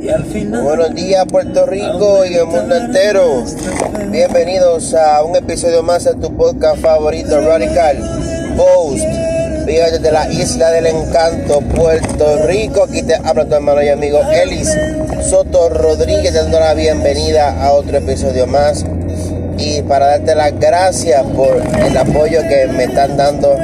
Buenos días Puerto Rico y el mundo entero. Bienvenidos a un episodio más de tu podcast favorito Radical Post. Viva desde la isla del encanto, Puerto Rico. Aquí te habla tu hermano y amigo Elis Soto Rodríguez, dando la bienvenida a otro episodio más. Y para darte las gracias por el apoyo que me están dando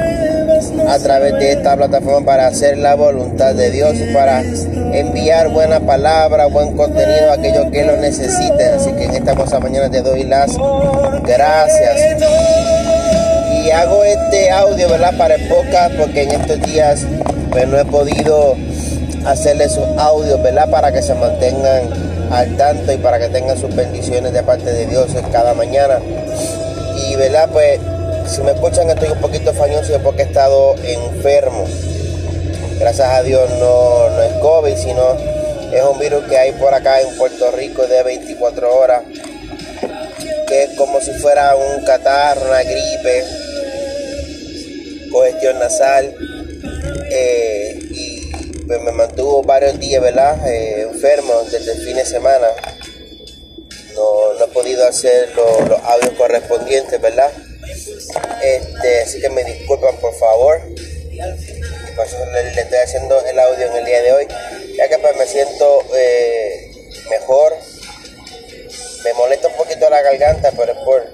a través de esta plataforma para hacer la voluntad de Dios para enviar buena palabra, buen contenido a aquellos que lo necesiten. Así que en esta cosa mañana te doy las gracias. Y hago este audio, ¿verdad? Para el podcast porque en estos días pues no he podido hacerles sus audios, ¿verdad? Para que se mantengan al tanto y para que tengan sus bendiciones de parte de Dios cada mañana. Y, ¿verdad? Pues si me escuchan estoy un poquito fañoso porque he estado enfermo. Gracias a Dios no, no es COVID, sino es un virus que hay por acá en Puerto Rico de 24 horas, que es como si fuera un catarro, una gripe, congestión nasal, eh, y pues me mantuvo varios días, ¿verdad? Eh, enfermo desde el fin de semana. No, no he podido hacer los audios correspondientes, ¿verdad? Este, así que me disculpan por favor. Por eso le, estoy haciendo el audio en el día de hoy. Ya que pues me siento eh, mejor. Me molesta un poquito la garganta, pero es por,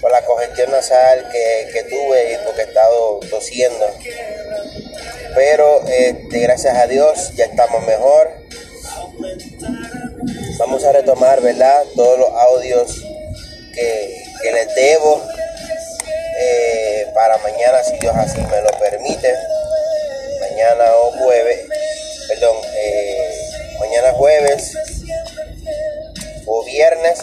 por la congestión nasal que, que, tuve y porque he estado tosiendo. Pero este, gracias a Dios ya estamos mejor. Vamos a retomar, ¿verdad? Todos los audios que, que les debo eh, para mañana, si Dios así me lo permite. Mañana o jueves, perdón, eh, mañana jueves o viernes,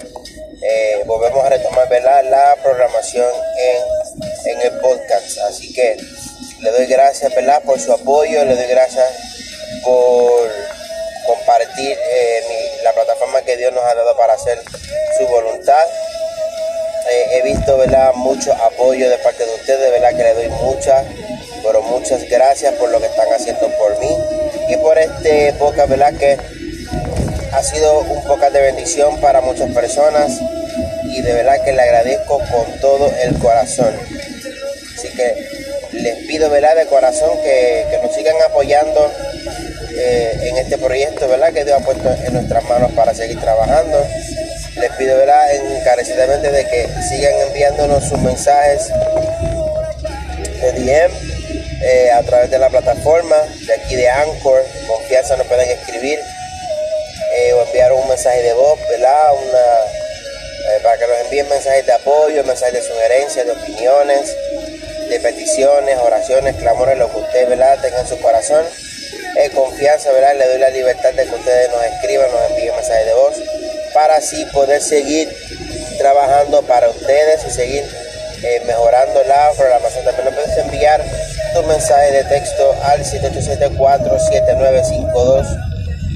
eh, volvemos a retomar la programación en, en, el podcast. Así que le doy gracias por su apoyo, le doy gracias por compartir la plataforma que Dios nos ha dado para hacer su voluntad. Eh, he visto ¿verdad? mucho apoyo de parte de ustedes, ¿verdad? que le doy muchas, pero muchas gracias por lo que están haciendo por mí y por este podcast ¿verdad? que ha sido un podcast de bendición para muchas personas y de verdad que le agradezco con todo el corazón. Así que les pido ¿verdad? de corazón que, que nos sigan apoyando eh, en este proyecto ¿verdad? que Dios ha puesto en nuestras manos para seguir trabajando les pido ¿verdad? encarecidamente de que sigan enviándonos sus mensajes de DM eh, a través de la plataforma de aquí de Anchor. Confianza nos pueden escribir eh, o enviar un mensaje de voz, ¿verdad? Eh, para que nos envíen mensajes de apoyo, mensajes de sugerencias, de opiniones, de peticiones, oraciones, clamores, lo que ustedes ¿verdad? tengan en su corazón. confianza, ¿verdad? Le doy la libertad de que ustedes nos escriban, nos envíen mensajes de voz para así poder seguir trabajando para ustedes y seguir eh, mejorando la programación. También nos puedes enviar tu mensaje de texto al 787-479-5229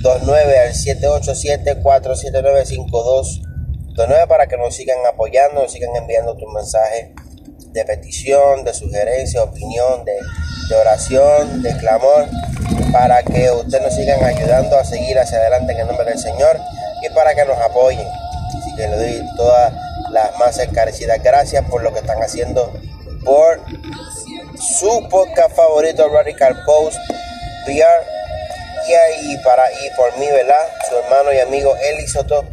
al 787-479-5229 para que nos sigan apoyando, nos sigan enviando tu mensaje de petición, de sugerencia, opinión, de, de oración, de clamor, para que ustedes nos sigan ayudando a seguir hacia adelante en el nombre del Señor y para que nos apoyen. Así que le doy todas las más encarecidas gracias por lo que están haciendo por su podcast favorito Radical Post PR y para y por mí, ¿verdad? Su hermano y amigo Eli Soto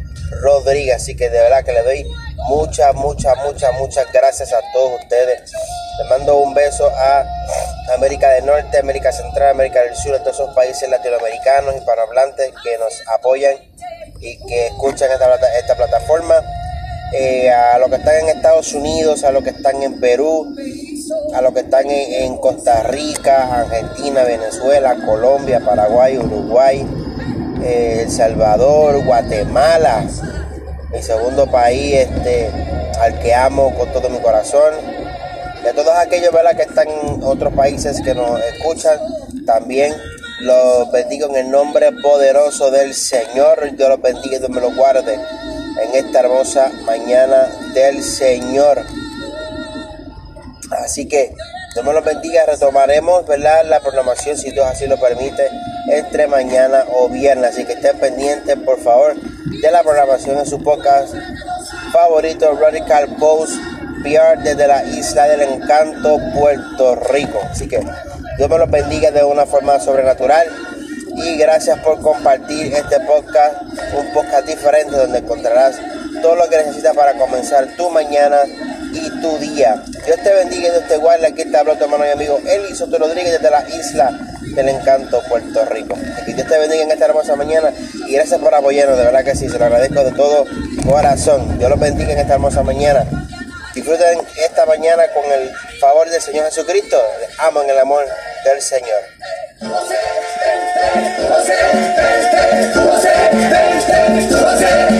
Rodríguez. Así que de verdad que le doy muchas, muchas, muchas, muchas gracias a todos ustedes. Les mando un beso a América del Norte, América Central, América del Sur, a todos esos países latinoamericanos y hispanohablantes que nos apoyan y que escuchan esta, esta plataforma. Eh, a los que están en Estados Unidos, a los que están en Perú, a los que están en, Costa Rica, Argentina, Venezuela, Colombia, Paraguay, Uruguay, eh, El Salvador, Guatemala, mi segundo país este, al que amo con todo mi corazón. Y a todos aquellos que están en otros países que nos escuchan, también los bendigo en el nombre poderoso del Señor. Dios los bendiga y Dios me los guarde en esta hermosa mañana del Señor. Así que Dios me los bendiga. Retomaremos ¿verdad? la programación, si Dios así lo permite, entre mañana o viernes. Así que estén pendientes, por favor, de la programación en su podcast favorito, Radical Post PR desde la isla del encanto, Puerto Rico. Así que Dios me los bendiga de una forma sobrenatural. Y gracias por compartir este podcast, un podcast diferente donde encontrarás todo lo que necesitas para comenzar tu mañana y tu día. Dios te bendiga y Dios te guarde. Aquí te hablo tu hermano y amigo Eli Soto Rodríguez desde la isla del encanto, Puerto Rico. Que Dios te bendiga en esta hermosa mañana y gracias por apoyarnos, de verdad que sí, se lo agradezco de todo corazón. Dios los bendiga en esta hermosa mañana. Disfruten esta mañana con el favor del Señor Jesucristo. Les amo en el amor del Señor. José,